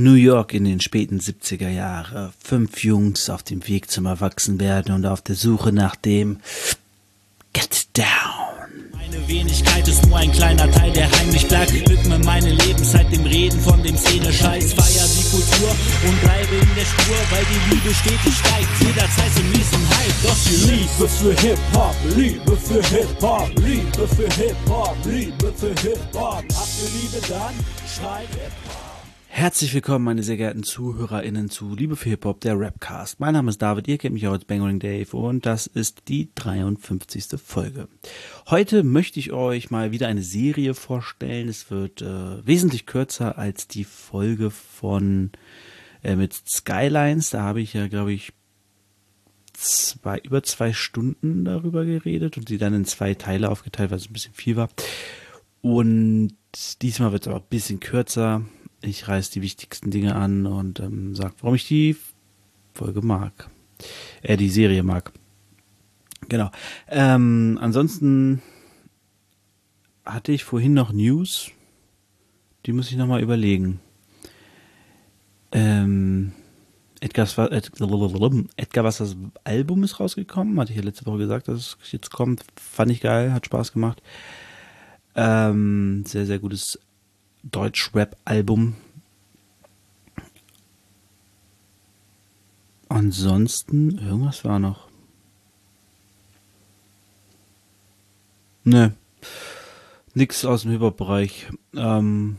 New York in den späten 70er Jahre. Fünf Jungs auf dem Weg zum Erwachsenwerden und auf der Suche nach dem Get Down. Meine Wenigkeit ist nur ein kleiner Teil, der heimlich bleibt. Ich widme meine Lebenszeit dem Reden von dem Szene-Scheiß. Feier die Kultur und bleibe in der Spur, weil die Liebe stetig steigt. Jederzeit mies im Hype, doch die Liebe für Hip-Hop, Liebe für Hip-Hop, Liebe für Hip-Hop, Liebe für Hip-Hop. Habt ihr Liebe dann? Schreit Hip-Hop. Herzlich willkommen, meine sehr geehrten ZuhörerInnen zu Liebe für Hip-Hop, der Rapcast. Mein Name ist David, ihr kennt mich auch als Bangering Dave und das ist die 53. Folge. Heute möchte ich euch mal wieder eine Serie vorstellen. Es wird äh, wesentlich kürzer als die Folge von äh, mit Skylines. Da habe ich ja, glaube ich, zwei, über zwei Stunden darüber geredet und sie dann in zwei Teile aufgeteilt, weil es ein bisschen viel war. Und diesmal wird es aber ein bisschen kürzer ich reiß die wichtigsten Dinge an und ähm, sag, warum ich die Folge mag. Äh, die Serie mag. Genau. Ähm, ansonsten hatte ich vorhin noch News. Die muss ich nochmal überlegen. Ähm, Edgar, Edgar Wassers Album ist rausgekommen. Hatte ich ja letzte Woche gesagt, dass es jetzt kommt. Fand ich geil, hat Spaß gemacht. Ähm, sehr, sehr gutes Deutsch-Rap-Album. Ansonsten, irgendwas war noch. Ne. Nix aus dem Hip-Hop-Bereich. Ähm,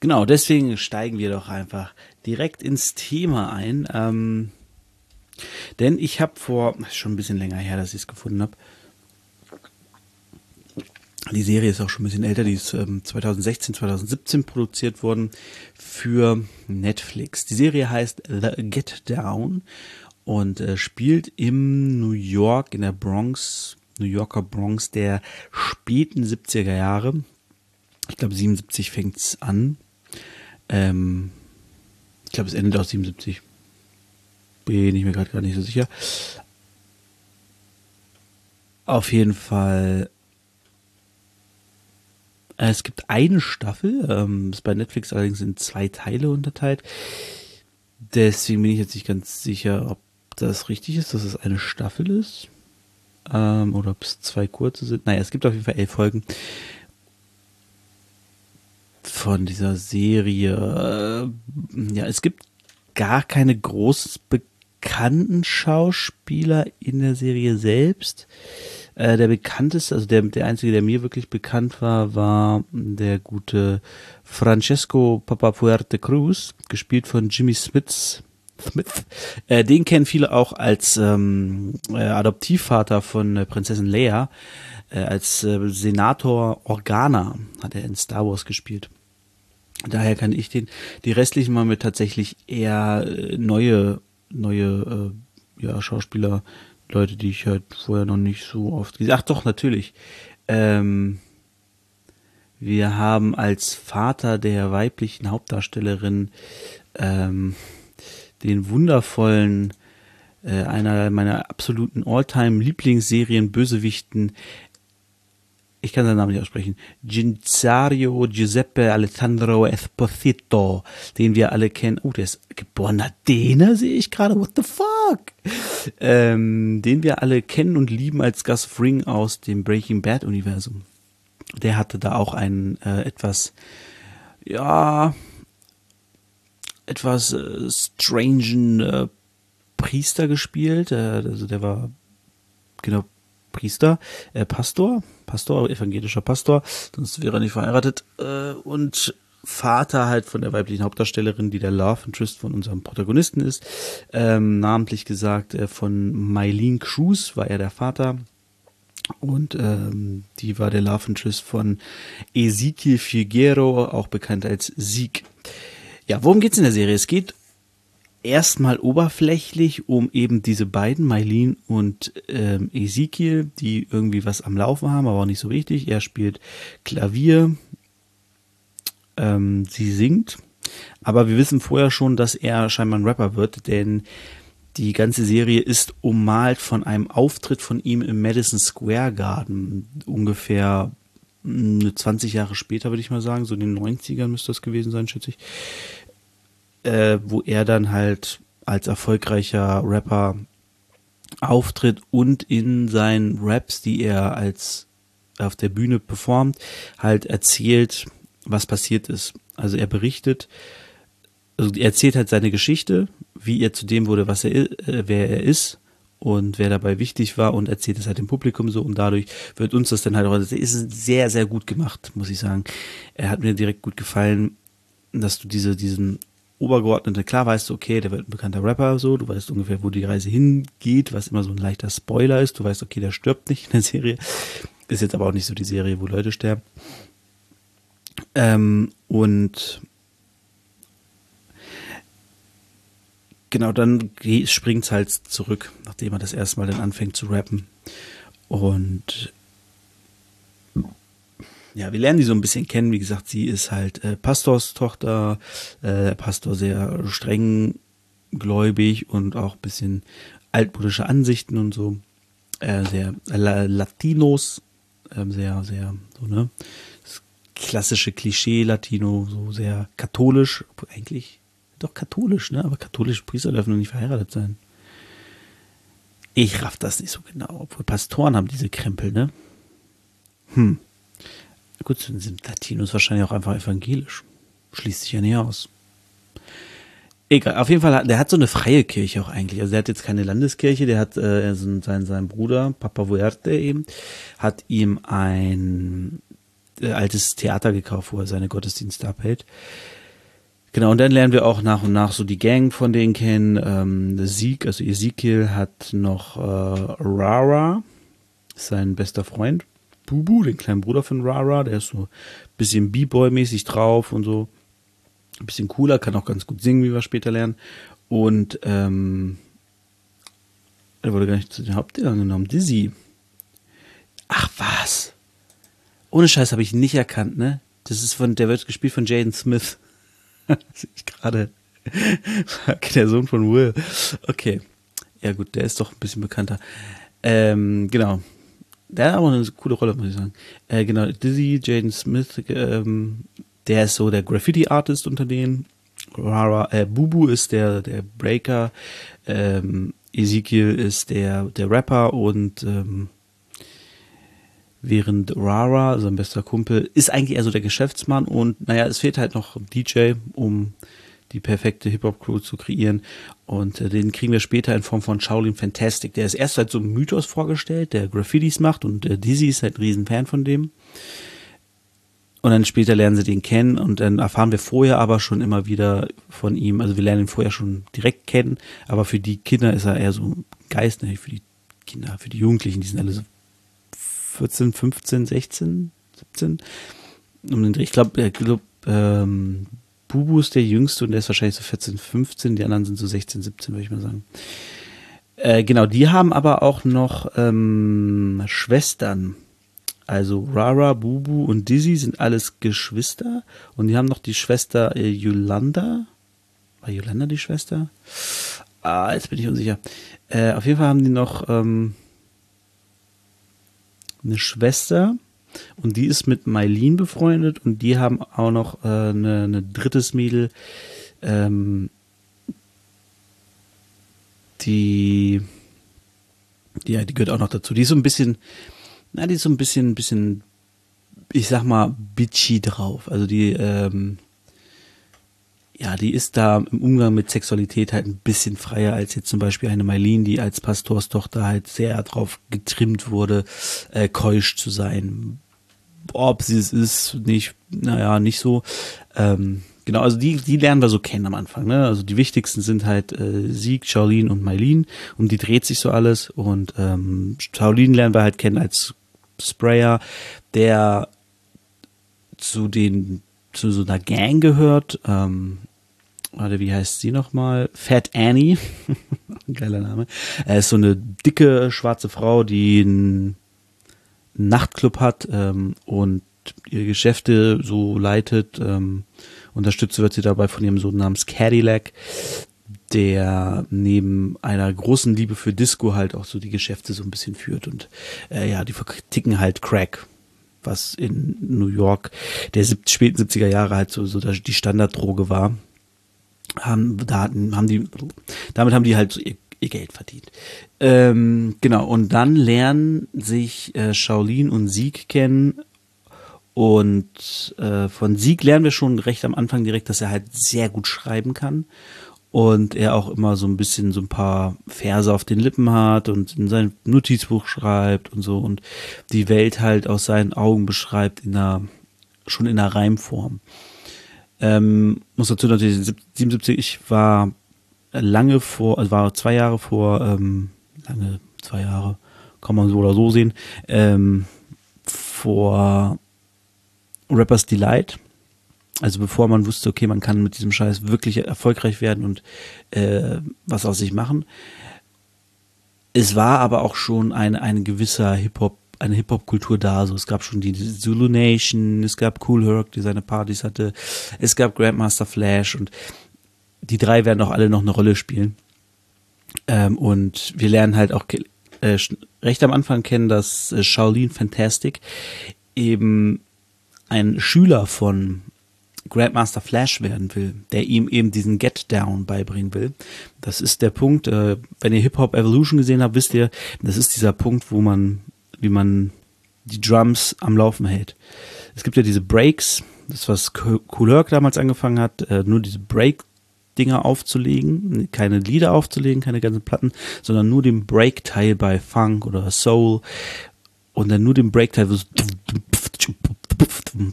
Genau, deswegen steigen wir doch einfach direkt ins Thema ein. Ähm, denn ich habe vor, schon ein bisschen länger her, dass ich es gefunden habe. Die Serie ist auch schon ein bisschen älter, die ist ähm, 2016, 2017 produziert worden für Netflix. Die Serie heißt The Get Down und äh, spielt im New York, in der Bronx, New Yorker Bronx der späten 70er Jahre. Ich glaube 77 fängt es an. Ähm, ich glaube es endet auch 77 bin ich mir gerade gar nicht so sicher. Auf jeden Fall. Äh, es gibt eine Staffel, ähm, ist bei Netflix allerdings in zwei Teile unterteilt. Deswegen bin ich jetzt nicht ganz sicher, ob das richtig ist, dass es eine Staffel ist. Ähm, oder ob es zwei kurze sind. Naja, es gibt auf jeden Fall elf Folgen von dieser Serie. Ja, es gibt gar keine groß bekannten Schauspieler in der Serie selbst. Äh, der bekannteste, also der, der einzige, der mir wirklich bekannt war, war der gute Francesco Papapuerte Cruz, gespielt von Jimmy Smith. Smith. Äh, den kennen viele auch als ähm, äh, Adoptivvater von äh, Prinzessin Leia. Äh, als äh, Senator Organa hat er in Star Wars gespielt. Daher kann ich den, die restlichen mal mit tatsächlich eher neue neue äh, ja, Schauspieler, Leute, die ich halt vorher noch nicht so oft gesehen Ach doch, natürlich. Ähm, wir haben als Vater der weiblichen Hauptdarstellerin ähm, den wundervollen, äh, einer meiner absoluten All-Time-Lieblingsserien Bösewichten ich kann seinen Namen nicht aussprechen, Ginzario Giuseppe Alessandro Esposito, den wir alle kennen. Oh, der ist geborener Däner, sehe ich gerade. What the fuck? Ähm, den wir alle kennen und lieben als Gus Fring aus dem Breaking Bad Universum. Der hatte da auch einen äh, etwas, ja, etwas äh, strangen äh, Priester gespielt. Äh, also der war genau Priester, äh, Pastor, Pastor, evangelischer Pastor, sonst wäre er nicht verheiratet, äh, und Vater halt von der weiblichen Hauptdarstellerin, die der Love Interest von unserem Protagonisten ist, ähm, namentlich gesagt äh, von Mylene Cruz war er der Vater und ähm, die war der Love Interest von Ezekiel Figuero, auch bekannt als Sieg. Ja, worum geht's in der Serie? Es geht erstmal oberflächlich um eben diese beiden, Mylene und ähm, Ezekiel, die irgendwie was am Laufen haben, aber auch nicht so richtig. Er spielt Klavier, ähm, sie singt, aber wir wissen vorher schon, dass er scheinbar ein Rapper wird, denn die ganze Serie ist ummalt von einem Auftritt von ihm im Madison Square Garden, ungefähr 20 hm, Jahre später, würde ich mal sagen, so in den 90ern müsste das gewesen sein, schätze ich, äh, wo er dann halt als erfolgreicher Rapper auftritt und in seinen Raps, die er als auf der Bühne performt, halt erzählt, was passiert ist. Also er berichtet, also er erzählt halt seine Geschichte, wie er zu dem wurde, was er, äh, wer er ist und wer dabei wichtig war und erzählt es halt dem Publikum so und dadurch wird uns das dann halt auch, das ist sehr, sehr gut gemacht, muss ich sagen. Er hat mir direkt gut gefallen, dass du diese, diesen Obergeordnete, klar weißt du, okay, der wird ein bekannter Rapper, so, du weißt ungefähr, wo die Reise hingeht, was immer so ein leichter Spoiler ist, du weißt, okay, der stirbt nicht in der Serie, ist jetzt aber auch nicht so die Serie, wo Leute sterben. Ähm, und genau, dann springt es halt zurück, nachdem er das erste Mal dann anfängt zu rappen. Und ja, wir lernen die so ein bisschen kennen. Wie gesagt, sie ist halt äh, Pastorstochter, äh, Pastor sehr streng gläubig und auch ein bisschen altmodische Ansichten und so. Äh, sehr äh, Latinos, äh, sehr, sehr, so, ne? Das klassische Klischee Latino, so sehr katholisch, eigentlich doch katholisch, ne? Aber katholische Priester dürfen doch nicht verheiratet sein. Ich raff das nicht so genau, obwohl Pastoren haben diese Krempel, ne? Hm. Gut, sind Latinos wahrscheinlich auch einfach evangelisch. Schließt sich ja nicht aus. Egal, auf jeden Fall, der hat so eine freie Kirche auch eigentlich. Also der hat jetzt keine Landeskirche, der hat äh, sein, sein Bruder, Papa Vuerte eben, hat ihm ein äh, altes Theater gekauft, wo er seine Gottesdienste abhält. Genau, und dann lernen wir auch nach und nach so die Gang von denen kennen. Ähm, Sieg, also Ezekiel hat noch äh, Rara, sein bester Freund. Bubu, den kleinen Bruder von Rara, der ist so ein bisschen B-Boy-mäßig drauf und so. Ein bisschen cooler, kann auch ganz gut singen, wie wir später lernen. Und ähm, er wurde gar nicht zu den Hauptdingern genommen. Dizzy. Ach was. Ohne Scheiß habe ich ihn nicht erkannt, ne? Das ist von, der wird gespielt von Jaden Smith. Sehe ich gerade. der Sohn von Will. Okay. Ja gut, der ist doch ein bisschen bekannter. Ähm, genau. Der hat aber eine coole Rolle, muss ich sagen. Äh, genau, Dizzy, Jaden Smith, ähm, der ist so der Graffiti-Artist unter denen. Rara, äh, Bubu ist der, der Breaker. Ähm, Ezekiel ist der, der Rapper und ähm, während Rara, sein bester Kumpel, ist eigentlich eher so der Geschäftsmann und naja, es fehlt halt noch DJ, um die perfekte Hip-Hop-Crew zu kreieren. Und äh, den kriegen wir später in Form von Shaolin Fantastic. Der ist erst halt so ein Mythos vorgestellt, der Graffitis macht und äh, Dizzy ist halt ein Riesenfan von dem. Und dann später lernen sie den kennen und dann erfahren wir vorher aber schon immer wieder von ihm. Also wir lernen ihn vorher schon direkt kennen, aber für die Kinder ist er eher so ein Geist, ne? für die Kinder, für die Jugendlichen, die sind alle so 14, 15, 16, 17. Ich glaube, ich glaub, ähm, Bubu ist der Jüngste und der ist wahrscheinlich so 14, 15. Die anderen sind so 16, 17, würde ich mal sagen. Äh, genau, die haben aber auch noch ähm, Schwestern. Also Rara, Bubu und Dizzy sind alles Geschwister. Und die haben noch die Schwester äh, Yolanda. War Yolanda die Schwester? Ah, jetzt bin ich unsicher. Äh, auf jeden Fall haben die noch ähm, eine Schwester und die ist mit Mailin befreundet und die haben auch noch äh, eine, eine drittes Mädel, ähm, die, ja, die gehört auch noch dazu. Die ist so ein bisschen, na, die ist so ein bisschen, bisschen, ich sag mal, bitchy drauf. Also die, ähm, ja, die ist da im Umgang mit Sexualität halt ein bisschen freier als jetzt zum Beispiel eine Mailin, die als Pastorstochter halt sehr drauf getrimmt wurde, äh, keusch zu sein. Ob sie es ist, nicht, naja, nicht so. Ähm, genau, also die, die lernen wir so kennen am Anfang. Ne? Also die wichtigsten sind halt äh, Sieg, Shaolin und Mailin. Um die dreht sich so alles. Und ähm, Shaolin lernen wir halt kennen als Sprayer, der zu den zu so einer Gang gehört. Ähm, warte, wie heißt sie nochmal? Fat Annie. Geiler Name. Er ist so eine dicke schwarze Frau, die einen Nachtclub hat ähm, und ihre Geschäfte so leitet. Ähm, unterstützt wird sie dabei von ihrem Sohn namens Cadillac. der neben einer großen Liebe für Disco halt auch so die Geschäfte so ein bisschen führt und äh, ja, die verticken halt Crack, was in New York der späten 70er Jahre halt so, so die Standarddroge war. Haben, da hatten, haben die, damit haben die halt ihr, ihr Geld verdient. Ähm, genau, und dann lernen sich äh, Shaolin und Sieg kennen und äh, von Sieg lernen wir schon recht am Anfang direkt, dass er halt sehr gut schreiben kann und er auch immer so ein bisschen so ein paar Verse auf den Lippen hat und in sein Notizbuch schreibt und so und die Welt halt aus seinen Augen beschreibt in einer schon in einer Reimform. Ähm, muss dazu natürlich 77, ich war lange vor, also war zwei Jahre vor, ähm, lange zwei Jahre, kann man so oder so sehen, ähm, vor Rappers Delight also bevor man wusste, okay, man kann mit diesem Scheiß wirklich erfolgreich werden und äh, was aus sich machen. Es war aber auch schon ein, ein gewisser Hip-Hop, eine Hip-Hop-Kultur da. So, es gab schon die Zulu Nation, es gab Cool Herc, die seine Partys hatte, es gab Grandmaster Flash und die drei werden auch alle noch eine Rolle spielen. Ähm, und wir lernen halt auch äh, recht am Anfang kennen, dass äh, Shaolin Fantastic eben ein Schüler von Grandmaster Flash werden will, der ihm eben diesen Get Down beibringen will. Das ist der Punkt, äh, wenn ihr Hip Hop Evolution gesehen habt, wisst ihr, das ist dieser Punkt, wo man, wie man die Drums am Laufen hält. Es gibt ja diese Breaks, das was Cool Herc damals angefangen hat, äh, nur diese Break Dinger aufzulegen, keine Lieder aufzulegen, keine ganzen Platten, sondern nur den Break-Teil bei Funk oder Soul und dann nur den Break-Teil,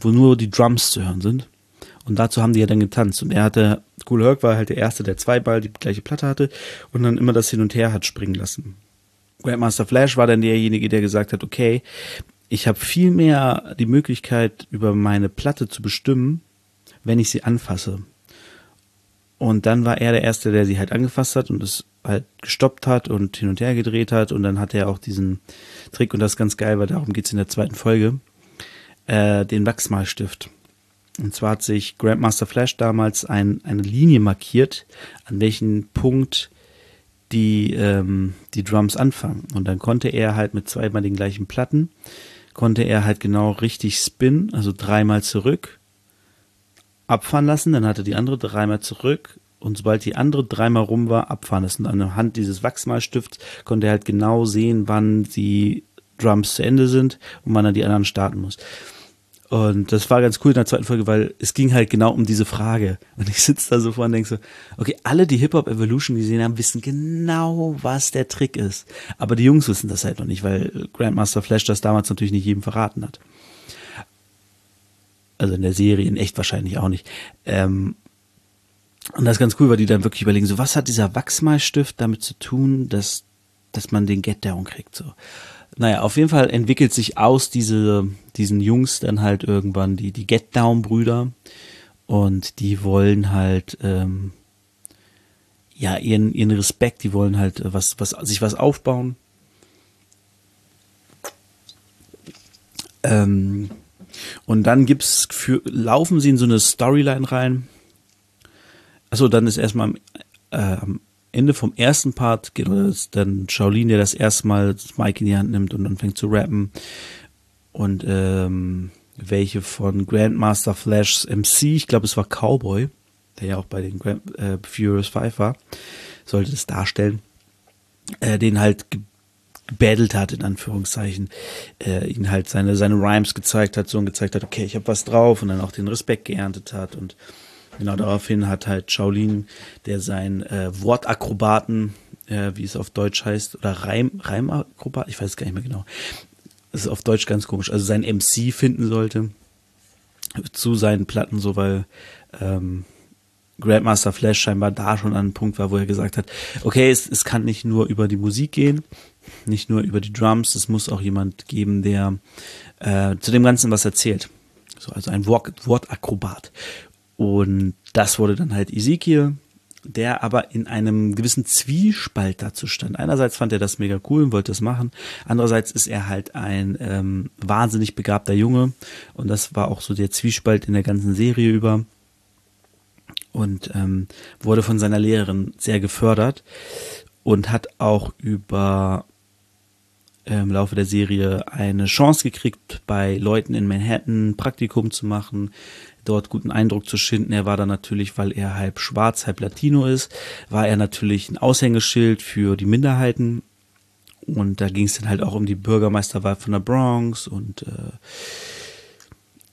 wo nur die Drums zu hören sind. Und dazu haben die ja dann getanzt. Und er hatte, Cool Herc war halt der Erste, der zwei Ball die gleiche Platte hatte und dann immer das hin und her hat springen lassen. Grandmaster Flash war dann derjenige, der gesagt hat, okay, ich habe viel mehr die Möglichkeit, über meine Platte zu bestimmen, wenn ich sie anfasse. Und dann war er der Erste, der sie halt angefasst hat und es halt gestoppt hat und hin und her gedreht hat. Und dann hat er auch diesen Trick, und das ist ganz geil, weil darum geht's in der zweiten Folge, äh, den Wachsmalstift. Und zwar hat sich Grandmaster Flash damals ein, eine Linie markiert, an welchem Punkt die, ähm, die Drums anfangen. Und dann konnte er halt mit zweimal den gleichen Platten, konnte er halt genau richtig spinnen, also dreimal zurück, abfahren lassen, dann hatte die andere dreimal zurück und sobald die andere dreimal rum war, abfahren lassen. Und anhand dieses Wachsmalstifts konnte er halt genau sehen, wann die Drums zu Ende sind und wann er die anderen starten muss. Und das war ganz cool in der zweiten Folge, weil es ging halt genau um diese Frage. Und ich sitze da so vor und denke so, okay, alle, die Hip-Hop Evolution gesehen haben, wissen genau, was der Trick ist. Aber die Jungs wissen das halt noch nicht, weil Grandmaster Flash das damals natürlich nicht jedem verraten hat. Also in der Serie, in echt wahrscheinlich auch nicht. Ähm, und das ist ganz cool, weil die dann wirklich überlegen, so was hat dieser Wachsmalstift damit zu tun, dass, dass man den Get Down kriegt, so. Naja, auf jeden Fall entwickelt sich aus diese, diesen Jungs dann halt irgendwann die, die Get Down Brüder und die wollen halt, ähm, ja, ihren, ihren Respekt, die wollen halt was, was, sich was aufbauen. Ähm, und dann gibt's für, laufen sie in so eine Storyline rein. Achso, dann ist erstmal äh, am Ende vom ersten Part geht es dann Shaolin, der das erste Mal das Mic in die Hand nimmt und dann fängt zu rappen. Und ähm, welche von Grandmaster Flash's MC, ich glaube es war Cowboy, der ja auch bei den Grand, äh, Furious 5 war, sollte das darstellen, äh, den halt gebattelt hat, in Anführungszeichen, äh, ihn halt seine, seine Rhymes gezeigt hat, so und gezeigt hat, okay, ich habe was drauf und dann auch den Respekt geerntet hat und Genau daraufhin hat halt Shaolin, der sein äh, Wortakrobaten, äh, wie es auf Deutsch heißt, oder Reim, Reimakrobat, ich weiß es gar nicht mehr genau. Das ist auf Deutsch ganz komisch. Also sein MC finden sollte zu seinen Platten, so weil ähm, Grandmaster Flash scheinbar da schon an einem Punkt war, wo er gesagt hat, okay, es, es kann nicht nur über die Musik gehen, nicht nur über die Drums, es muss auch jemand geben, der äh, zu dem Ganzen was erzählt. So, also ein Wort, Wortakrobat. Und das wurde dann halt Ezekiel, der aber in einem gewissen Zwiespalt dazu stand. Einerseits fand er das mega cool und wollte das machen. Andererseits ist er halt ein ähm, wahnsinnig begabter Junge. Und das war auch so der Zwiespalt in der ganzen Serie über. und ähm, wurde von seiner Lehrerin sehr gefördert und hat auch über äh, im Laufe der Serie eine Chance gekriegt, bei Leuten in Manhattan Praktikum zu machen, dort guten Eindruck zu schinden. Er war dann natürlich, weil er halb schwarz, halb Latino ist, war er natürlich ein Aushängeschild für die Minderheiten. Und da ging es dann halt auch um die Bürgermeisterwahl von der Bronx und äh,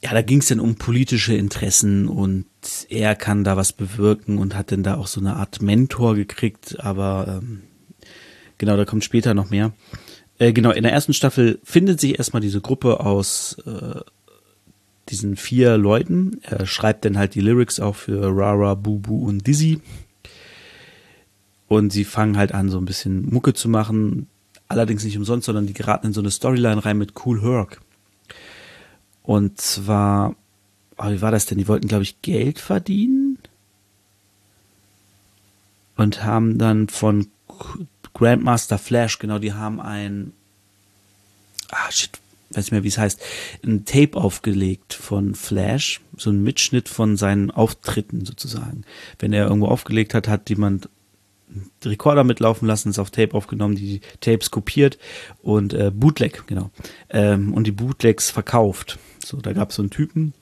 ja, da ging es dann um politische Interessen und er kann da was bewirken und hat dann da auch so eine Art Mentor gekriegt, aber ähm, genau, da kommt später noch mehr. Äh, genau, in der ersten Staffel findet sich erstmal diese Gruppe aus äh, diesen vier Leuten. Er schreibt dann halt die Lyrics auch für Rara, Bubu und Dizzy. Und sie fangen halt an, so ein bisschen Mucke zu machen. Allerdings nicht umsonst, sondern die geraten in so eine Storyline rein mit Cool Herc. Und zwar, oh, wie war das denn? Die wollten, glaube ich, Geld verdienen. Und haben dann von Grandmaster Flash, genau, die haben ein, ah shit, weiß nicht mehr, wie es heißt, ein Tape aufgelegt von Flash, so ein Mitschnitt von seinen Auftritten sozusagen. Wenn er irgendwo aufgelegt hat, hat jemand den Rekorder mitlaufen lassen, ist auf Tape aufgenommen, die Tapes kopiert und äh, Bootleg, genau. Ähm, und die Bootlegs verkauft. So, da gab es so einen Typen,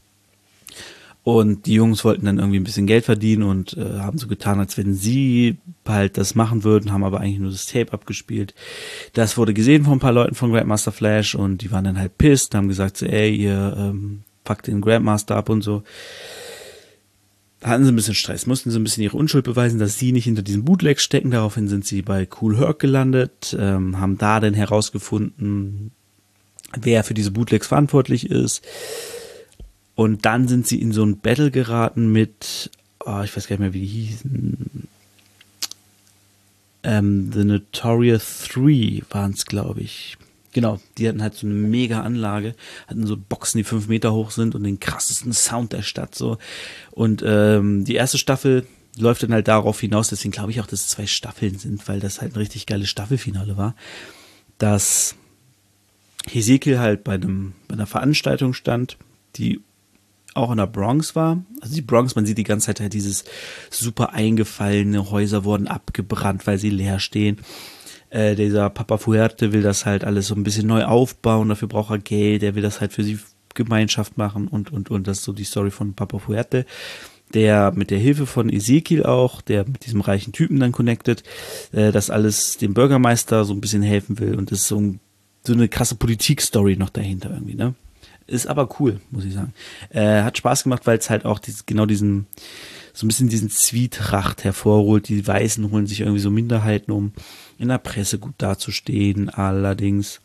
und die Jungs wollten dann irgendwie ein bisschen Geld verdienen und äh, haben so getan, als wenn sie halt das machen würden, haben aber eigentlich nur das Tape abgespielt. Das wurde gesehen von ein paar Leuten von Grandmaster Flash und die waren dann halt pissed, haben gesagt so, ey, ihr ähm, packt den Grandmaster ab und so. Hatten sie ein bisschen Stress, mussten sie ein bisschen ihre Unschuld beweisen, dass sie nicht hinter diesem Bootleg stecken. Daraufhin sind sie bei Cool Herc gelandet, ähm, haben da dann herausgefunden, wer für diese Bootlegs verantwortlich ist und dann sind sie in so ein Battle geraten mit, oh, ich weiß gar nicht mehr, wie die hießen. Ähm, The Notorious 3 waren es, glaube ich. Genau, die hatten halt so eine mega Anlage, hatten so Boxen, die fünf Meter hoch sind und den krassesten Sound der Stadt so. Und ähm, die erste Staffel läuft dann halt darauf hinaus, deswegen glaube ich auch, dass es zwei Staffeln sind, weil das halt ein richtig geiles Staffelfinale war, dass Hesekiel halt bei einem bei einer Veranstaltung stand, die auch in der Bronx war. Also die Bronx, man sieht die ganze Zeit halt dieses super eingefallene Häuser wurden abgebrannt, weil sie leer stehen. Äh, dieser Papa Fuerte will das halt alles so ein bisschen neu aufbauen, dafür braucht er Geld, er will das halt für sie Gemeinschaft machen und, und, und. Das ist so die Story von Papa Fuerte, der mit der Hilfe von Ezekiel auch, der mit diesem reichen Typen dann connected, äh, das alles dem Bürgermeister so ein bisschen helfen will und das ist so, ein, so eine krasse Politik-Story noch dahinter irgendwie, ne? Ist aber cool, muss ich sagen. Äh, hat Spaß gemacht, weil es halt auch dieses, genau diesen, so ein bisschen diesen Zwietracht hervorholt. Die Weißen holen sich irgendwie so Minderheiten, um in der Presse gut dazustehen. Allerdings,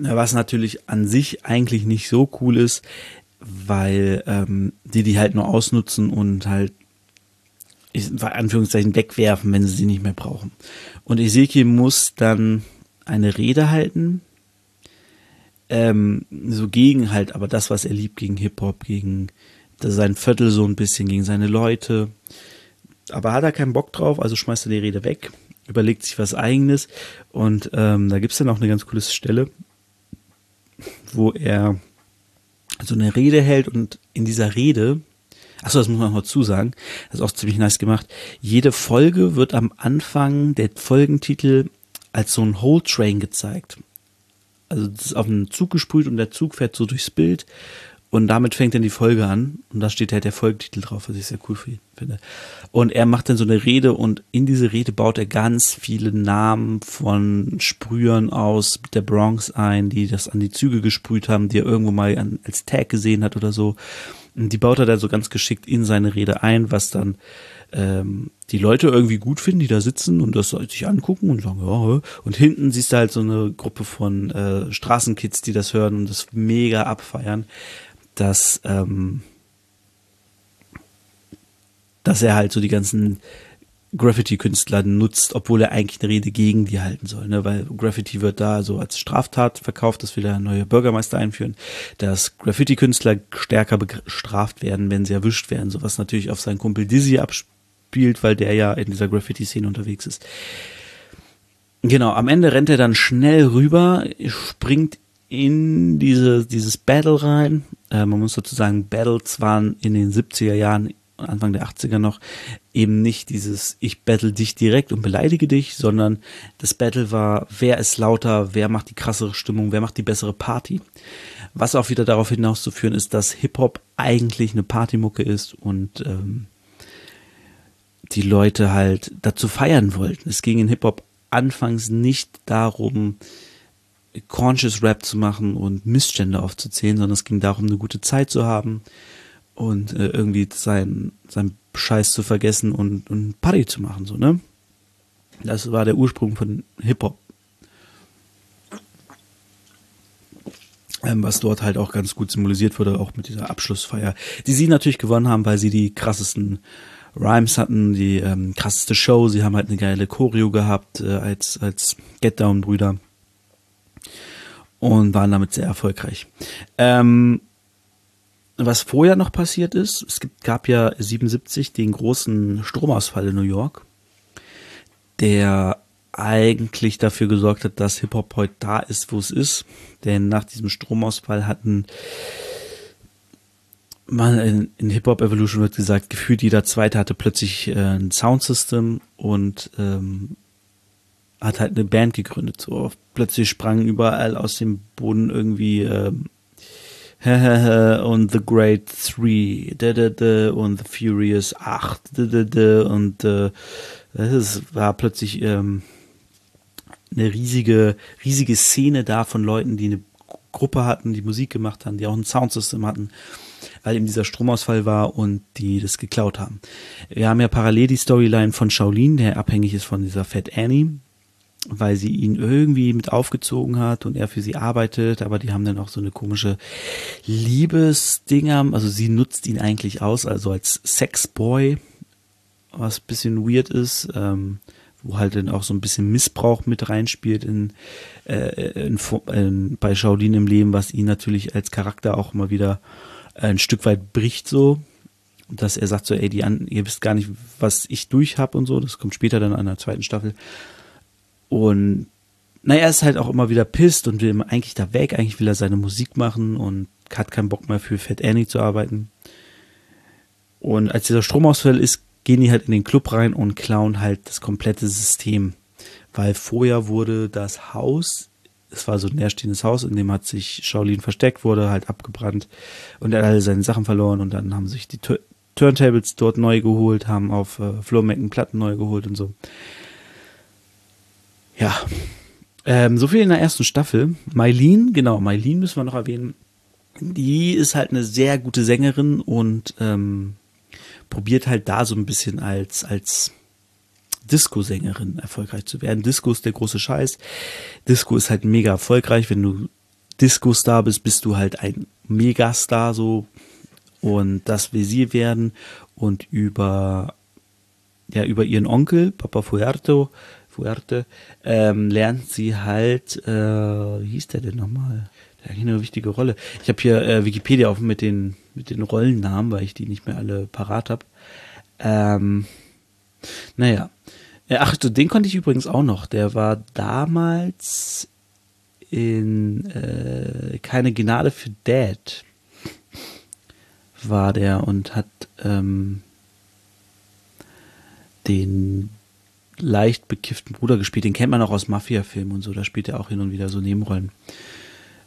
was natürlich an sich eigentlich nicht so cool ist, weil ähm, die die halt nur ausnutzen und halt bei Anführungszeichen wegwerfen, wenn sie sie nicht mehr brauchen. Und Ezekiel muss dann eine Rede halten, ähm, so gegen halt, aber das, was er liebt, gegen Hip-Hop, gegen sein Viertel so ein bisschen, gegen seine Leute. Aber hat er keinen Bock drauf, also schmeißt er die Rede weg, überlegt sich was eigenes und ähm, da gibt's dann auch eine ganz coole Stelle, wo er so eine Rede hält und in dieser Rede, achso, das muss man noch dazu sagen, das ist auch ziemlich nice gemacht, jede Folge wird am Anfang der Folgentitel als so ein Whole Train gezeigt. Also das ist auf einen Zug gesprüht und der Zug fährt so durchs Bild und damit fängt dann die Folge an und da steht halt der Folgetitel drauf, was ich sehr cool finde. Und er macht dann so eine Rede und in diese Rede baut er ganz viele Namen von Sprühern aus der Bronx ein, die das an die Züge gesprüht haben, die er irgendwo mal an, als Tag gesehen hat oder so. Und die baut er dann so ganz geschickt in seine Rede ein, was dann ähm, die Leute irgendwie gut finden, die da sitzen und das sich angucken und sagen, ja, und hinten siehst du halt so eine Gruppe von äh, Straßenkids, die das hören und das mega abfeiern, dass, ähm, dass er halt so die ganzen Graffiti-Künstler nutzt, obwohl er eigentlich eine Rede gegen die halten soll, ne? weil Graffiti wird da so als Straftat verkauft, das will der neue Bürgermeister einführen, dass Graffiti-Künstler stärker bestraft werden, wenn sie erwischt werden, so was natürlich auf seinen Kumpel Dizzy abspielt spielt, weil der ja in dieser Graffiti-Szene unterwegs ist. Genau, am Ende rennt er dann schnell rüber, springt in diese, dieses Battle rein, Äh, man muss dazu sagen, Battles waren in den 70er Jahren Anfang der 80er noch eben nicht dieses ich battle dich direkt und beleidige dich, sondern das Battle war, wer ist lauter, wer macht die krassere Stimmung, wer macht die bessere Party. Was auch wieder darauf hinauszuführen ist, dass Hip-Hop eigentlich eine Partymucke ist und ähm, die Leute halt dazu feiern wollten. Es ging in Hip-Hop anfangs nicht darum, Conscious Rap zu machen und Missstände aufzuzählen, sondern es ging darum, eine gute Zeit zu haben und äh, irgendwie sein, sein Scheiß zu vergessen und, und Party zu machen, so, ne? Das war der Ursprung von Hip-Hop. Ähm, was dort halt auch ganz gut symbolisiert wurde, auch mit dieser Abschlussfeier, die sie natürlich gewonnen haben, weil sie die krassesten Rhymes hatten, die ähm, krasseste Show, sie haben halt eine geile Choreo gehabt äh, als, als Get Down Brüder und waren damit sehr erfolgreich. Ähm, was vorher noch passiert ist, es gibt, gab ja 77 den großen Stromausfall in New York, der eigentlich dafür gesorgt hat, dass Hip-Hop heute da ist, wo es ist. Denn nach diesem Stromausfall hatten man in, in Hip-Hop Evolution wird gesagt, gefühlt jeder Zweite hatte plötzlich äh, ein Soundsystem und ähm, hat halt eine Band gegründet. So plötzlich sprangen überall aus dem Boden irgendwie ähm, und The Great Three und The Furious 8 und äh, es war plötzlich ähm, eine riesige, riesige Szene da von Leuten, die eine Gruppe hatten, die Musik gemacht haben, die auch ein Soundsystem hatten, weil eben dieser Stromausfall war und die das geklaut haben. Wir haben ja parallel die Storyline von Shaolin, der abhängig ist von dieser Fat Annie, weil sie ihn irgendwie mit aufgezogen hat und er für sie arbeitet, aber die haben dann auch so eine komische Liebesdinger, also sie nutzt ihn eigentlich aus, also als Sexboy, was bisschen weird ist, ähm, wo halt dann auch so ein bisschen Missbrauch mit reinspielt in, äh, in, in, bei Shaolin im Leben, was ihn natürlich als Charakter auch mal wieder ein Stück weit bricht so, dass er sagt so, ey, die an, ihr wisst gar nicht, was ich durch hab und so, das kommt später dann an der zweiten Staffel. Und naja, er ist halt auch immer wieder pisst und will eigentlich da weg. Eigentlich will er seine Musik machen und hat keinen Bock mehr für Fat Annie zu arbeiten. Und als dieser Stromausfall ist, gehen die halt in den Club rein und klauen halt das komplette System. Weil vorher wurde das Haus, es war so ein leerstehendes Haus, in dem hat sich Shaolin versteckt, wurde halt abgebrannt und er hat alle seine Sachen verloren und dann haben sich die Turntables dort neu geholt, haben auf äh, Flohmecken Platten neu geholt und so. Ja. Ähm, so viel in der ersten Staffel. Mylene, genau, Mylene müssen wir noch erwähnen. Die ist halt eine sehr gute Sängerin und ähm, probiert halt da so ein bisschen als, als Disco-Sängerin erfolgreich zu werden. Disco ist der große Scheiß. Disco ist halt mega erfolgreich. Wenn du Disco-Star bist, bist du halt ein Megastar so. Und das will sie werden. Und über, ja, über ihren Onkel, Papa Fuerto, Fuerte, ähm, lernt sie halt, äh, wie hieß der denn nochmal? Der hat eine wichtige Rolle. Ich habe hier äh, Wikipedia offen mit den, mit den Rollennamen, weil ich die nicht mehr alle parat habe. Ähm, naja. Äh, ach, den konnte ich übrigens auch noch. Der war damals in äh, Keine Gnade für Dad war der und hat ähm, den leicht bekifften Bruder gespielt. Den kennt man auch aus Mafia-Filmen und so. Da spielt er auch hin und wieder so Nebenrollen.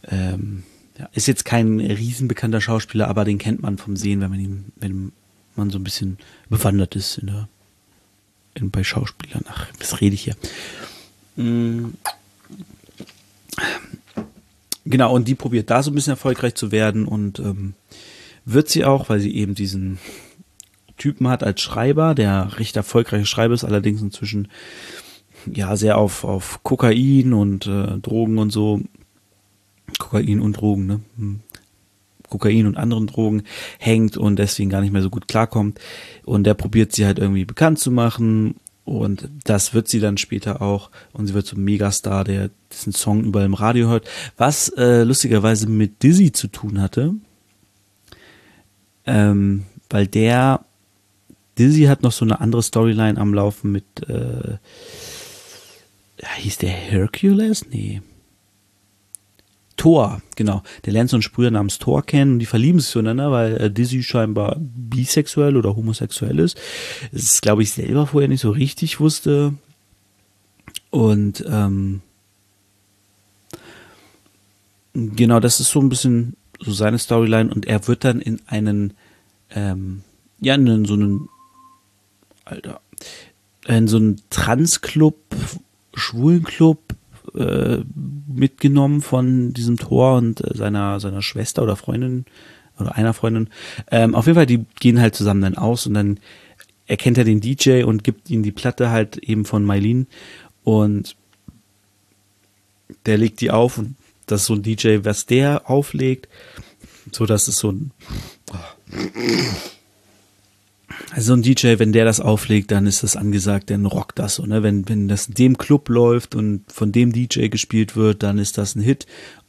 Ähm, ja, ist jetzt kein riesenbekannter Schauspieler, aber den kennt man vom Sehen, wenn man ihn, wenn man so ein bisschen bewandert ist in der, bei Schauspielern. Ach, was rede ich hier? Mhm. Genau, und die probiert da so ein bisschen erfolgreich zu werden und ähm, wird sie auch, weil sie eben diesen Typen hat als Schreiber, der recht erfolgreiche Schreiber ist, allerdings inzwischen ja sehr auf, auf Kokain und äh, Drogen und so. Kokain und Drogen, ne? Hm. Kokain und anderen Drogen hängt und deswegen gar nicht mehr so gut klarkommt. Und der probiert sie halt irgendwie bekannt zu machen. Und das wird sie dann später auch. Und sie wird zum Megastar, der diesen Song überall im Radio hört. Was äh, lustigerweise mit Dizzy zu tun hatte. Ähm, weil der Dizzy hat noch so eine andere Storyline am Laufen mit, äh, hieß der Hercules? Nee. Thor, genau. Der lernt so einen Sprüher namens Thor kennen und die verlieben sich zueinander, weil äh, Dizzy scheinbar bisexuell oder homosexuell ist. Das ist, glaube ich, selber vorher nicht so richtig wusste. Und ähm, genau, das ist so ein bisschen so seine Storyline und er wird dann in einen, ähm, ja, in so einen, Alter, in so einen Transclub, Schwulenclub äh, mitgenommen von diesem Tor und äh, seiner, seiner Schwester oder Freundin oder einer Freundin. Ähm, auf jeden Fall, die gehen halt zusammen dann aus und dann erkennt er den DJ und gibt ihm die Platte halt eben von Mylene und der legt die auf und das ist so ein DJ, was der auflegt, so dass es so ein also ein DJ, wenn der das auflegt, dann ist das angesagt, dann rockt das so, ne? Wenn, wenn das in dem Club läuft und von dem DJ gespielt wird, dann ist das ein Hit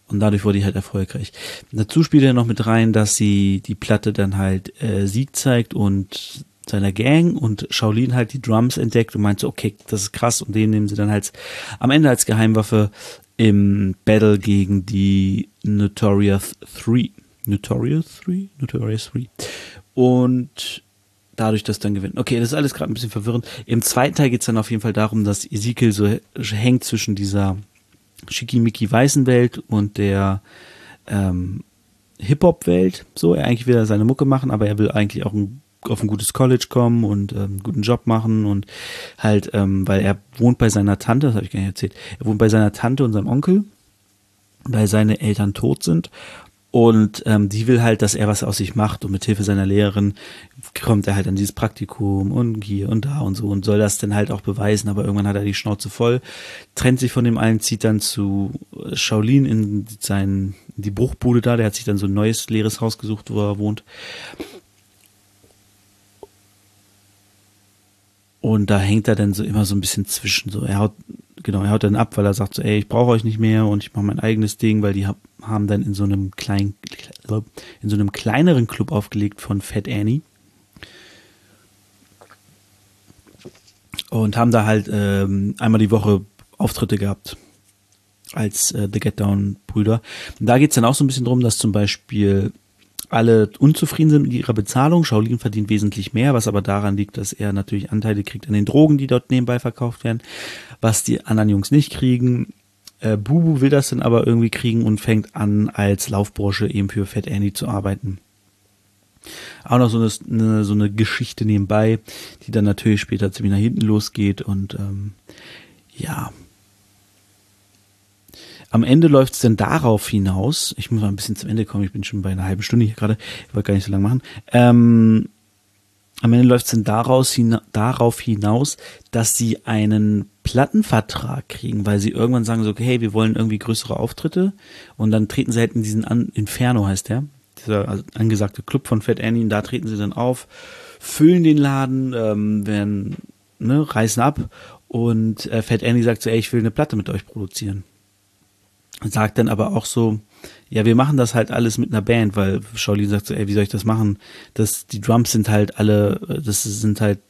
und dadurch wurde die halt erfolgreich. Dazu spielt er noch mit rein, dass sie die Platte dann halt äh, Sieg zeigt und seiner Gang und Shaolin halt die Drums entdeckt und meint so, okay, das ist krass und den nehmen sie dann halt am Ende als Geheimwaffe im Battle gegen die Notorious 3. Notorious 3? Notorious 3. Und dadurch das dann gewinnen. Okay, das ist alles gerade ein bisschen verwirrend. Im zweiten Teil geht es dann auf jeden Fall darum, dass Ezekiel so hängt zwischen dieser schickimicki weißen Welt und der ähm, Hip-Hop-Welt. So, er eigentlich will seine Mucke machen, aber er will eigentlich auch ein, auf ein gutes College kommen und ähm, einen guten Job machen und halt, ähm, weil er wohnt bei seiner Tante, das habe ich gar nicht erzählt, er wohnt bei seiner Tante und seinem Onkel, weil seine Eltern tot sind und ähm, die will halt, dass er was aus sich macht und mit Hilfe seiner Lehrerin kommt er halt an dieses Praktikum und hier und da und so und soll das dann halt auch beweisen, aber irgendwann hat er die Schnauze voll, trennt sich von dem allen, zieht dann zu Shaolin in sein, in die Bruchbude da, der hat sich dann so ein neues leeres Haus gesucht, wo er wohnt. Und da hängt er dann so immer so ein bisschen zwischen, so er haut genau, er haut dann ab, weil er sagt so, ey, ich brauche euch nicht mehr und ich mache mein eigenes Ding, weil die haben dann in so einem kleinen, in so einem kleineren Club aufgelegt von Fat Annie. Und haben da halt ähm, einmal die Woche Auftritte gehabt als äh, The Get Down Brüder. Und da geht's dann auch so ein bisschen drum, dass zum Beispiel alle unzufrieden sind mit ihrer Bezahlung. Shaolin verdient wesentlich mehr, was aber daran liegt, dass er natürlich Anteile kriegt an den Drogen, die dort nebenbei verkauft werden, was die anderen Jungs nicht kriegen. Äh, Bubu will das dann aber irgendwie kriegen und fängt an, als Laufbursche eben für Fat Annie zu arbeiten. Auch noch so eine, eine, so eine Geschichte nebenbei, die dann natürlich später ziemlich nach hinten losgeht und ähm, ja, am Ende läuft es dann darauf hinaus, ich muss mal ein bisschen zum Ende kommen, ich bin schon bei einer halben Stunde hier gerade, ich wollte gar nicht so lange machen. Ähm, am Ende läuft es dann daraus hina darauf hinaus, dass sie einen Plattenvertrag kriegen, weil sie irgendwann sagen so, okay, hey, wir wollen irgendwie größere Auftritte. Und dann treten sie halt in diesen An Inferno heißt der, dieser also angesagte Club von Fat Annie, und da treten sie dann auf, füllen den Laden, ähm, werden, ne, reißen ab. Und äh, Fat Annie sagt so, ey, ich will eine Platte mit euch produzieren sagt dann aber auch so, ja, wir machen das halt alles mit einer Band, weil Shaolin sagt so, ey, wie soll ich das machen? Das, die Drums sind halt alle, das sind halt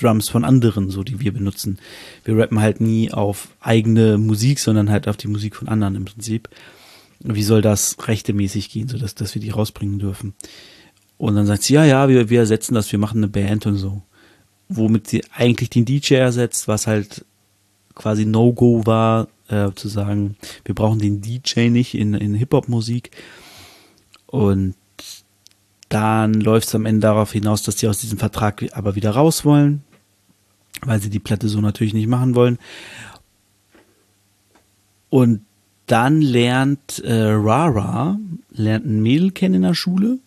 Drums von anderen, so die wir benutzen. Wir rappen halt nie auf eigene Musik, sondern halt auf die Musik von anderen im Prinzip. Wie soll das rechtemäßig gehen, so dass, dass wir die rausbringen dürfen? Und dann sagt sie, ja, ja, wir, wir ersetzen das, wir machen eine Band und so. Womit sie eigentlich den DJ ersetzt, was halt quasi No-Go war, äh, zu sagen, wir brauchen den DJ nicht in, in Hip-Hop-Musik. Und dann läuft es am Ende darauf hinaus, dass sie aus diesem Vertrag aber wieder raus wollen, weil sie die Platte so natürlich nicht machen wollen. Und dann lernt äh, Rara, lernt ein Mädel kennen in der Schule,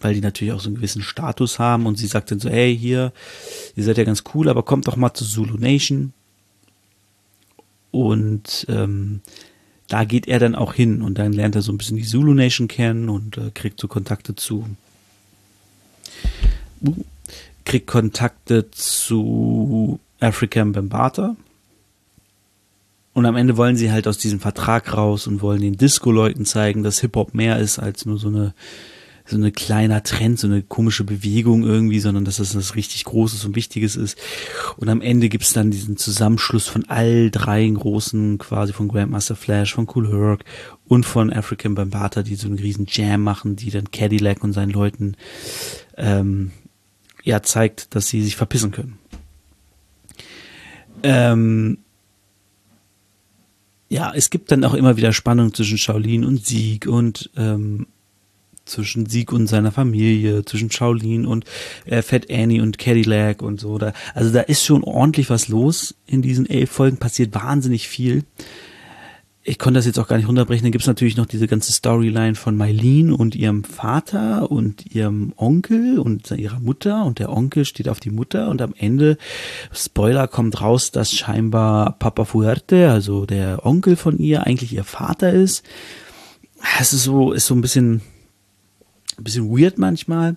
weil die natürlich auch so einen gewissen Status haben und sie sagt dann so, hey, hier, ihr seid ja ganz cool, aber kommt doch mal zu Zulu Nation. Und ähm, da geht er dann auch hin und dann lernt er so ein bisschen die Zulu Nation kennen und äh, kriegt so Kontakte zu kriegt Kontakte zu African Bambata. Und am Ende wollen sie halt aus diesem Vertrag raus und wollen den Disco-Leuten zeigen, dass Hip-Hop mehr ist als nur so eine so eine kleiner Trend, so eine komische Bewegung irgendwie, sondern dass das was richtig Großes und Wichtiges ist. Und am Ende gibt's dann diesen Zusammenschluss von all drei großen, quasi von Grandmaster Flash, von Cool Herc und von African Bambata, die so einen riesen Jam machen, die dann Cadillac und seinen Leuten ähm, ja zeigt, dass sie sich verpissen können. Ähm, ja, es gibt dann auch immer wieder Spannung zwischen Shaolin und Sieg und ähm, zwischen Sieg und seiner Familie, zwischen Shaolin und äh, Fat Annie und Cadillac und so. Da, also da ist schon ordentlich was los in diesen elf Folgen, passiert wahnsinnig viel ich konnte das jetzt auch gar nicht runterbrechen. Dann gibt es natürlich noch diese ganze Storyline von Mylene und ihrem Vater und ihrem Onkel und ihrer Mutter und der Onkel steht auf die Mutter und am Ende, Spoiler, kommt raus, dass scheinbar Papa Fuerte, also der Onkel von ihr, eigentlich ihr Vater ist. Es ist so, ist so ein bisschen, ein bisschen weird manchmal.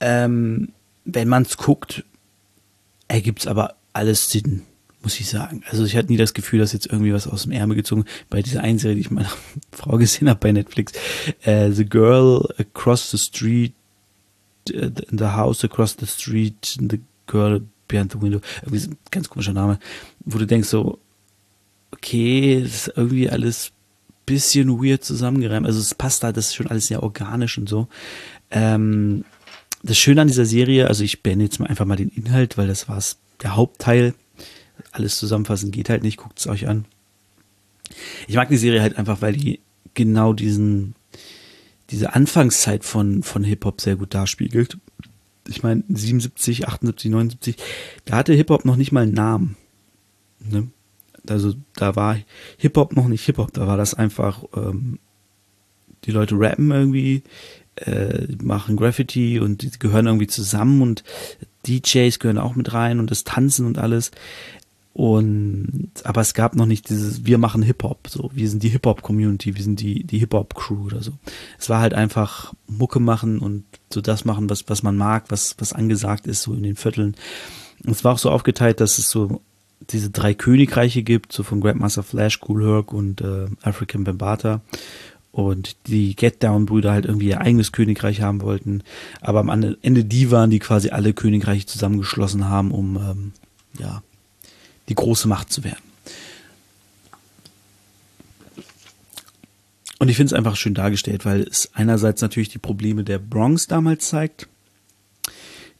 Ähm, wenn man es guckt, ergibt es aber alles Sinn muss ich sagen. Also ich hatte nie das Gefühl, dass jetzt irgendwie was aus dem Ärmel gezogen bei dieser einen Serie, die ich meiner Frau gesehen habe bei Netflix. Uh, the Girl Across the Street, uh, The House Across the Street, The Girl Behind the Window. Irgendwie ein ganz komischer Name, wo du denkst so, okay, das ist irgendwie alles bisschen weird zusammengereimt. Also es passt da, das ist schon alles sehr organisch und so. Ähm, das Schöne an dieser Serie, also ich beende jetzt mal einfach mal den Inhalt, weil das war der Hauptteil alles zusammenfassen geht halt nicht, guckt es euch an. Ich mag die Serie halt einfach, weil die genau diesen, diese Anfangszeit von, von Hip-Hop sehr gut darspiegelt. Ich meine, 77, 78, 79, da hatte Hip-Hop noch nicht mal einen Namen. Ne? Also da war Hip-Hop noch nicht Hip-Hop, da war das einfach, ähm, die Leute rappen irgendwie, äh, machen Graffiti und die gehören irgendwie zusammen und DJs gehören auch mit rein und das Tanzen und alles. Und aber es gab noch nicht dieses, wir machen Hip-Hop, so, wir sind die Hip-Hop-Community, wir sind die, die Hip-Hop-Crew oder so. Es war halt einfach Mucke machen und so das machen, was, was man mag, was, was angesagt ist, so in den Vierteln. Und es war auch so aufgeteilt, dass es so diese drei Königreiche gibt, so von Grandmaster Flash, Cool Herc und äh, African Bambata. Und die Get Down-Brüder halt irgendwie ihr eigenes Königreich haben wollten. Aber am Ende die waren, die quasi alle Königreiche zusammengeschlossen haben, um ähm, ja, die große Macht zu werden. Und ich finde es einfach schön dargestellt, weil es einerseits natürlich die Probleme der Bronx damals zeigt,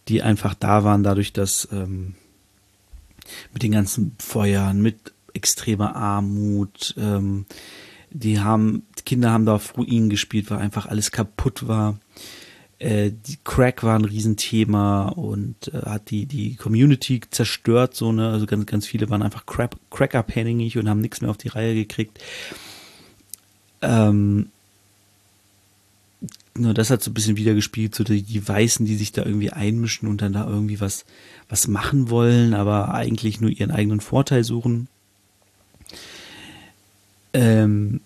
die einfach da waren, dadurch, dass ähm, mit den ganzen Feuern, mit extremer Armut, ähm, die haben, die Kinder haben da auf Ruinen gespielt, weil einfach alles kaputt war. Äh, die Crack war ein Riesenthema und äh, hat die, die Community zerstört, so, ne, also ganz, ganz viele waren einfach Crack, Crack-abhängig und haben nichts mehr auf die Reihe gekriegt. Ähm, nur das hat so ein bisschen wiedergespielt, so die, die Weißen, die sich da irgendwie einmischen und dann da irgendwie was, was machen wollen, aber eigentlich nur ihren eigenen Vorteil suchen. Ähm,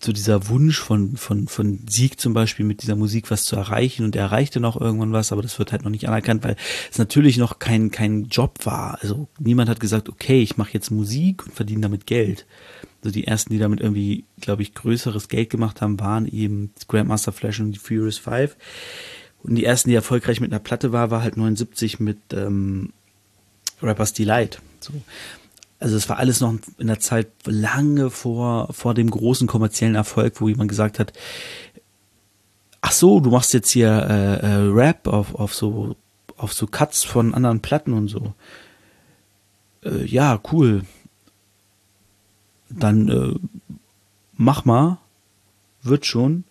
so dieser Wunsch von, von, von Sieg zum Beispiel mit dieser Musik was zu erreichen und er erreichte noch irgendwann was, aber das wird halt noch nicht anerkannt, weil es natürlich noch kein, kein Job war. Also niemand hat gesagt, okay, ich mache jetzt Musik und verdiene damit Geld. Also die ersten, die damit irgendwie, glaube ich, größeres Geld gemacht haben, waren eben Grandmaster Flash und die Furious Five. Und die ersten, die erfolgreich mit einer Platte war, war halt 79 mit ähm, Rappers Delight. So. Also es war alles noch in der Zeit lange vor, vor dem großen kommerziellen Erfolg, wo jemand gesagt hat, ach so, du machst jetzt hier äh, äh, Rap auf, auf so auf so Cuts von anderen Platten und so. Äh, ja, cool. Dann äh, mach mal, wird schon.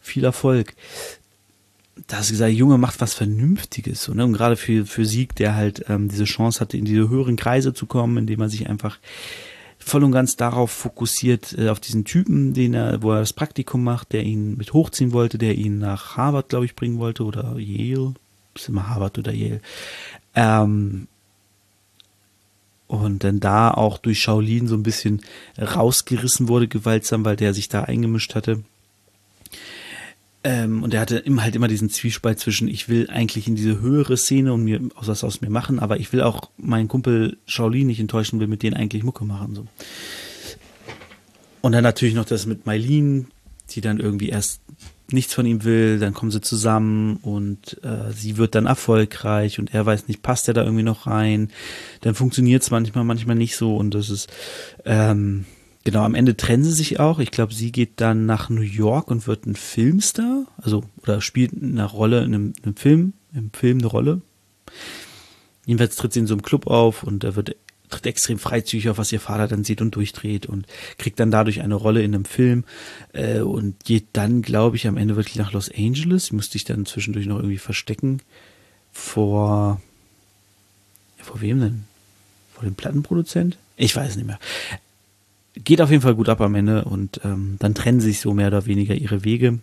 Viel Erfolg da hast du gesagt, Junge macht was Vernünftiges. So, ne? Und gerade für, für Sieg, der halt ähm, diese Chance hatte, in diese höheren Kreise zu kommen, indem er sich einfach voll und ganz darauf fokussiert, äh, auf diesen Typen, den er, wo er das Praktikum macht, der ihn mit hochziehen wollte, der ihn nach Harvard, glaube ich, bringen wollte, oder Yale. Ist immer Harvard oder Yale. Ähm, und dann da auch durch Shaolin so ein bisschen rausgerissen wurde, gewaltsam, weil der sich da eingemischt hatte. Ähm, und er hatte immer halt immer diesen Zwiespalt zwischen, ich will eigentlich in diese höhere Szene und mir was aus mir machen, aber ich will auch meinen Kumpel Shaolin nicht enttäuschen, will mit denen eigentlich Mucke machen. So. Und dann natürlich noch das mit Mylene, die dann irgendwie erst nichts von ihm will, dann kommen sie zusammen und äh, sie wird dann erfolgreich und er weiß nicht, passt er da irgendwie noch rein. Dann funktioniert es manchmal, manchmal nicht so und das ist ähm, genau am Ende trennen sie sich auch. Ich glaube, sie geht dann nach New York und wird ein Filmstar, also oder spielt eine Rolle in einem, in einem Film, im Film eine Rolle. Jedenfalls tritt sie in so einem Club auf und er wird tritt extrem freizügig auf, was ihr Vater dann sieht und durchdreht und kriegt dann dadurch eine Rolle in einem Film äh, und geht dann, glaube ich, am Ende wirklich nach Los Angeles. Musste ich dann zwischendurch noch irgendwie verstecken vor ja, vor wem denn? Vor dem Plattenproduzent? Ich weiß nicht mehr. Geht auf jeden Fall gut ab am Ende und ähm, dann trennen sich so mehr oder weniger ihre Wege.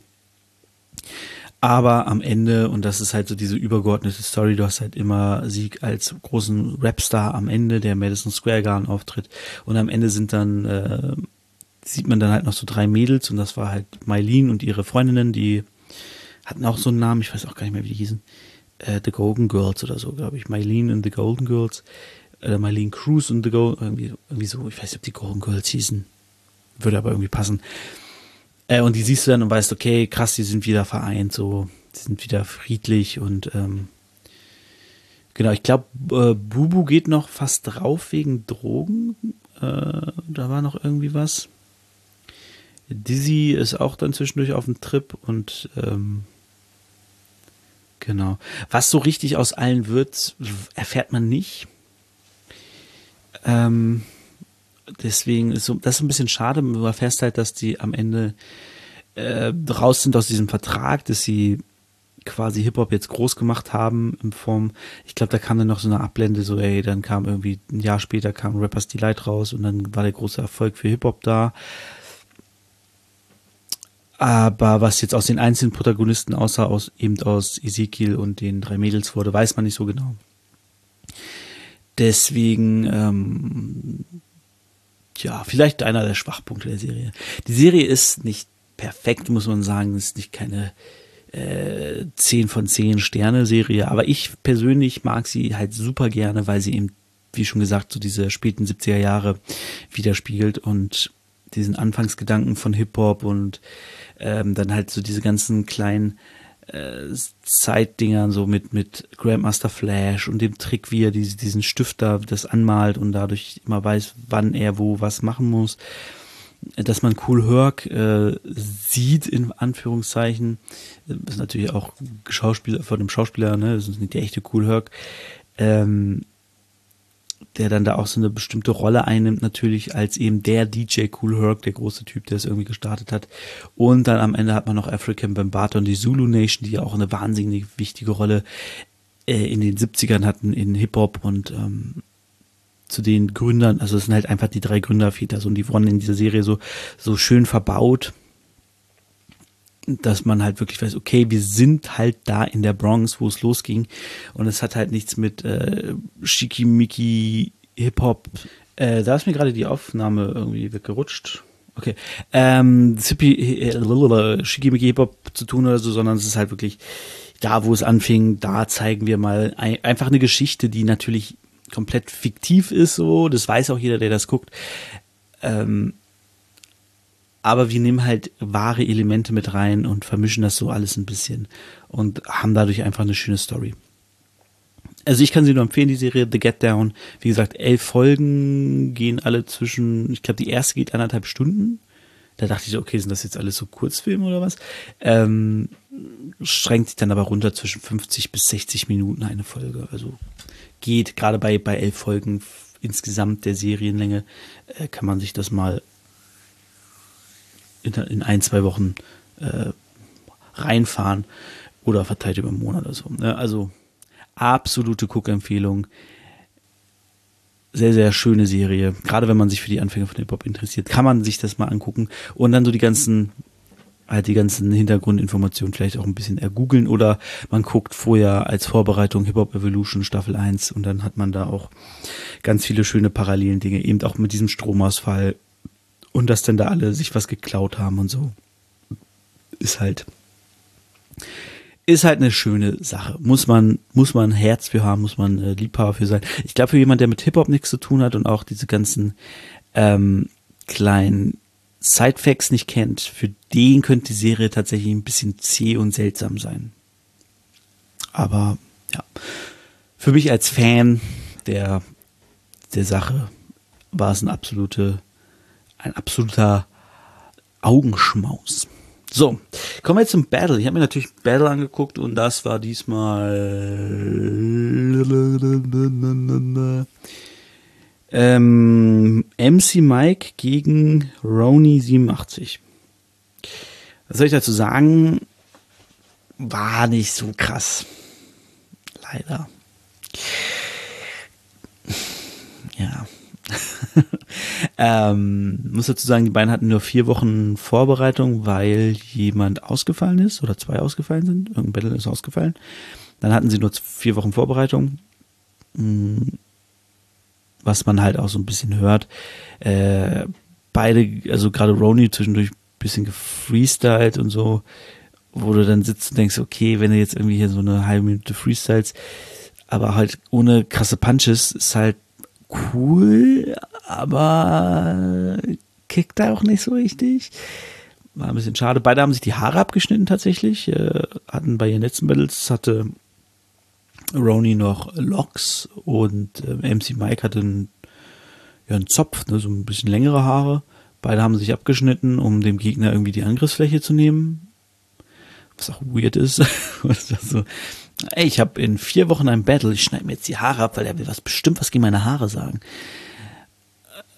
Aber am Ende, und das ist halt so diese übergeordnete Story, du hast halt immer Sieg als großen Rapstar am Ende, der Madison Square Garden auftritt. Und am Ende sind dann, äh, sieht man dann halt noch so drei Mädels und das war halt Mylene und ihre Freundinnen, die hatten auch so einen Namen, ich weiß auch gar nicht mehr, wie die hießen. Äh, The Golden Girls oder so, glaube ich. Mylene und The Golden Girls. Oder Mylene Cruz und The Golden, irgendwie, irgendwie so, ich weiß nicht, ob die Golden Girls hießen. Würde aber irgendwie passen. Äh, und die siehst du dann und weißt, okay, krass, die sind wieder vereint, so, die sind wieder friedlich und ähm, genau, ich glaube, äh, Bubu geht noch fast drauf wegen Drogen. Äh, da war noch irgendwie was. Dizzy ist auch dann zwischendurch auf dem Trip und ähm, genau. Was so richtig aus allen wird, erfährt man nicht. Ähm, deswegen ist so, das ist ein bisschen schade. Man erfährst halt, dass die am Ende äh, raus sind aus diesem Vertrag, dass sie quasi Hip-Hop jetzt groß gemacht haben in Form, ich glaube, da kam dann noch so eine Ablende, so ey, dann kam irgendwie ein Jahr später kam Rappers Delight raus und dann war der große Erfolg für Hip-Hop da. Aber was jetzt aus den einzelnen Protagonisten außer aus eben aus Ezekiel und den drei Mädels wurde, weiß man nicht so genau. Deswegen ähm, ja, vielleicht einer der Schwachpunkte der Serie. Die Serie ist nicht perfekt, muss man sagen, ist nicht keine äh, 10 von 10 Sterne Serie, aber ich persönlich mag sie halt super gerne, weil sie eben, wie schon gesagt, so diese späten 70er Jahre widerspiegelt und diesen Anfangsgedanken von Hip-Hop und ähm, dann halt so diese ganzen kleinen äh, Zeitdingern so mit mit Grandmaster Flash und dem Trick, wie er diese, diesen Stifter das anmalt und dadurch immer weiß, wann er wo was machen muss. Dass man Cool Herc äh, sieht, in Anführungszeichen, das ist natürlich auch Schauspieler von dem Schauspieler, ne, das ist nicht der echte Cool Herc. Ähm, der dann da auch so eine bestimmte Rolle einnimmt, natürlich als eben der DJ Cool Herc, der große Typ, der es irgendwie gestartet hat. Und dann am Ende hat man noch African Bambata und die Zulu Nation, die ja auch eine wahnsinnig wichtige Rolle äh, in den 70ern hatten in Hip-Hop und ähm, zu den Gründern, also es sind halt einfach die drei Gründerväter, so, und die wurden in dieser Serie so, so schön verbaut dass man halt wirklich weiß, okay, wir sind halt da in der Bronx, wo es losging. Und es hat halt nichts mit äh, Schickimicki Hip-Hop. Äh, da ist mir gerade die Aufnahme irgendwie weggerutscht. Okay. Ähm, äh, Schickimicki Hip-Hop zu tun oder so, sondern es ist halt wirklich da, wo es anfing, da zeigen wir mal ein, einfach eine Geschichte, die natürlich komplett fiktiv ist, so. Das weiß auch jeder, der das guckt. Ähm, aber wir nehmen halt wahre Elemente mit rein und vermischen das so alles ein bisschen und haben dadurch einfach eine schöne Story. Also ich kann sie nur empfehlen, die Serie The Get Down. Wie gesagt, elf Folgen gehen alle zwischen, ich glaube, die erste geht anderthalb Stunden. Da dachte ich, okay, sind das jetzt alles so Kurzfilme oder was? Ähm, schränkt sich dann aber runter zwischen 50 bis 60 Minuten eine Folge. Also geht gerade bei, bei elf Folgen insgesamt der Serienlänge, äh, kann man sich das mal in, in ein, zwei Wochen äh, reinfahren oder verteilt über einen Monat oder so. Ne? Also absolute Cook-Empfehlung. Sehr, sehr schöne Serie. Gerade wenn man sich für die Anfänge von Hip-Hop interessiert, kann man sich das mal angucken und dann so die ganzen halt die ganzen Hintergrundinformationen vielleicht auch ein bisschen ergoogeln oder man guckt vorher als Vorbereitung Hip Hop Evolution Staffel 1 und dann hat man da auch ganz viele schöne parallelen Dinge, eben auch mit diesem Stromausfall und dass dann da alle sich was geklaut haben und so. Ist halt, ist halt eine schöne Sache. Muss man, muss man Herz für haben, muss man äh, Liebhaber für sein. Ich glaube, für jemand, der mit Hip-Hop nichts zu tun hat und auch diese ganzen ähm, kleinen Sidefacts nicht kennt, für den könnte die Serie tatsächlich ein bisschen zäh und seltsam sein. Aber ja, für mich als Fan der, der Sache war es ein absolute, ein absoluter Augenschmaus. So, kommen wir jetzt zum Battle. Ich habe mir natürlich Battle angeguckt und das war diesmal ähm, MC Mike gegen Roni 87. Was soll ich dazu sagen? War nicht so krass. Leider. Ja. ähm, muss dazu sagen, die beiden hatten nur vier Wochen Vorbereitung, weil jemand ausgefallen ist oder zwei ausgefallen sind. Irgendein Battle ist ausgefallen. Dann hatten sie nur vier Wochen Vorbereitung. Hm, was man halt auch so ein bisschen hört. Äh, beide, also gerade Roni zwischendurch ein bisschen gefreestylt und so, wo du dann sitzt und denkst, okay, wenn du jetzt irgendwie hier so eine halbe Minute freestyles, aber halt ohne krasse Punches, ist halt cool, aber kickt da auch nicht so richtig. War ein bisschen schade. Beide haben sich die Haare abgeschnitten tatsächlich. Äh, hatten bei ihren letzten Battles hatte Roni noch Locks und äh, MC Mike hatte einen, ja, einen Zopf, ne, so ein bisschen längere Haare. Beide haben sich abgeschnitten, um dem Gegner irgendwie die Angriffsfläche zu nehmen. Was auch weird ist. so, ey, ich habe in vier Wochen ein Battle, ich schneide mir jetzt die Haare ab, weil er will was bestimmt was gegen meine Haare sagen.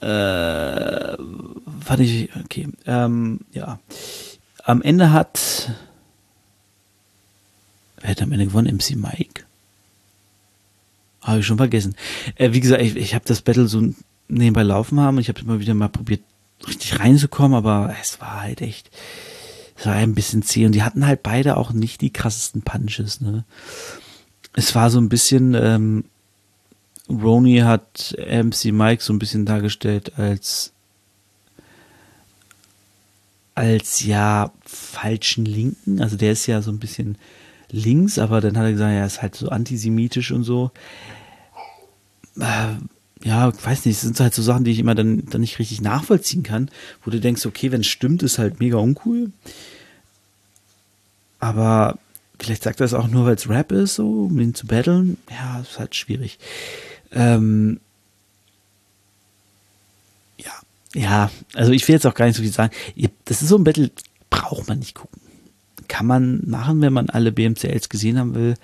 Äh, fand ich, okay, ähm, ja. Am Ende hat, wer hat am Ende gewonnen? MC Mike? Habe ich schon vergessen. Äh, wie gesagt, ich, ich habe das Battle so nebenbei laufen haben. Ich habe immer wieder mal probiert, richtig reinzukommen, aber es war halt echt, war ein bisschen zäh. Und die hatten halt beide auch nicht die krassesten Punches. Ne? Es war so ein bisschen, ähm, Roni hat MC Mike so ein bisschen dargestellt als als ja falschen Linken. Also der ist ja so ein bisschen links, aber dann hat er gesagt, er ist halt so antisemitisch und so. Äh, ja, weiß nicht, das sind halt so Sachen, die ich immer dann, dann nicht richtig nachvollziehen kann, wo du denkst, okay, wenn es stimmt, ist halt mega uncool. Aber vielleicht sagt er es auch nur, weil es Rap ist, so, um ihn zu battlen. Ja, ist halt schwierig. Ähm, ja, ja, also ich will jetzt auch gar nicht so viel sagen. Das ist so ein Battle, braucht man nicht gucken kann man machen, wenn man alle BMCLs gesehen haben will.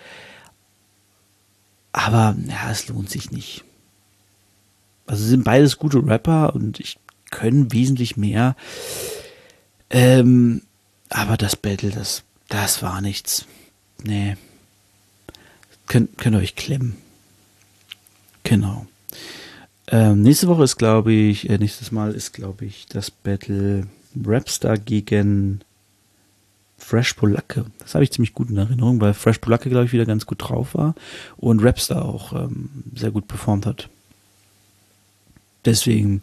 Aber ja, es lohnt sich nicht. Also sind beides gute Rapper und ich können wesentlich mehr. Ähm, aber das Battle, das, das war nichts. Nee. Könnt, könnt ihr euch klemmen. Genau. Ähm, nächste Woche ist, glaube ich, äh, nächstes Mal ist, glaube ich, das Battle Rapstar gegen Fresh Polacke. Das habe ich ziemlich gut in Erinnerung, weil Fresh Polacke, glaube ich, wieder ganz gut drauf war und Rapstar auch ähm, sehr gut performt hat. Deswegen,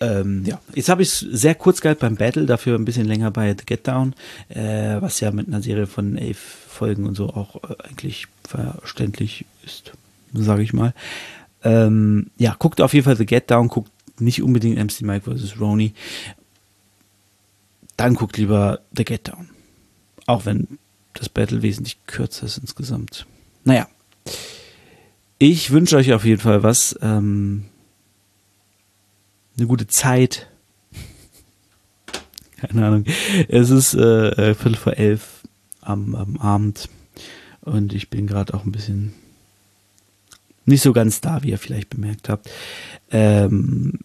ähm, ja, jetzt habe ich es sehr kurz gehalten beim Battle, dafür ein bisschen länger bei The Get Down, äh, was ja mit einer Serie von elf Folgen und so auch äh, eigentlich verständlich ist, sage ich mal. Ähm, ja, guckt auf jeden Fall The Get Down, guckt nicht unbedingt MC Mike vs. Roni. Dann guckt lieber The Get Down. Auch wenn das Battle wesentlich kürzer ist insgesamt. Naja. Ich wünsche euch auf jeden Fall was. Ähm, eine gute Zeit. Keine Ahnung. Es ist äh, äh, Viertel vor elf am, am Abend. Und ich bin gerade auch ein bisschen nicht so ganz da, wie ihr vielleicht bemerkt habt. Ähm,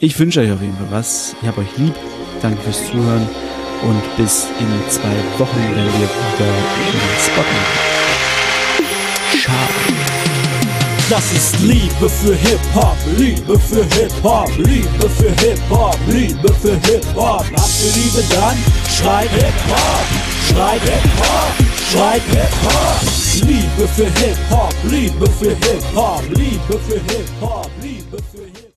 ich wünsche euch auf jeden Fall was. Ich habe euch lieb. Danke fürs Zuhören und bis in zwei Wochen, wenn wir wieder in den Spot Ciao. Das ist Liebe für Hip-Hop, Liebe für Hip-Hop, Liebe für Hip-Hop, Liebe für Hip-Hop. Habt ihr Liebe dann? Schreit Hip-Hop, schreit Hip-Hop, schreit Hip-Hop. Liebe für Hip-Hop, Liebe für Hip-Hop, Liebe für Hip-Hop, Liebe für Hip-Hop.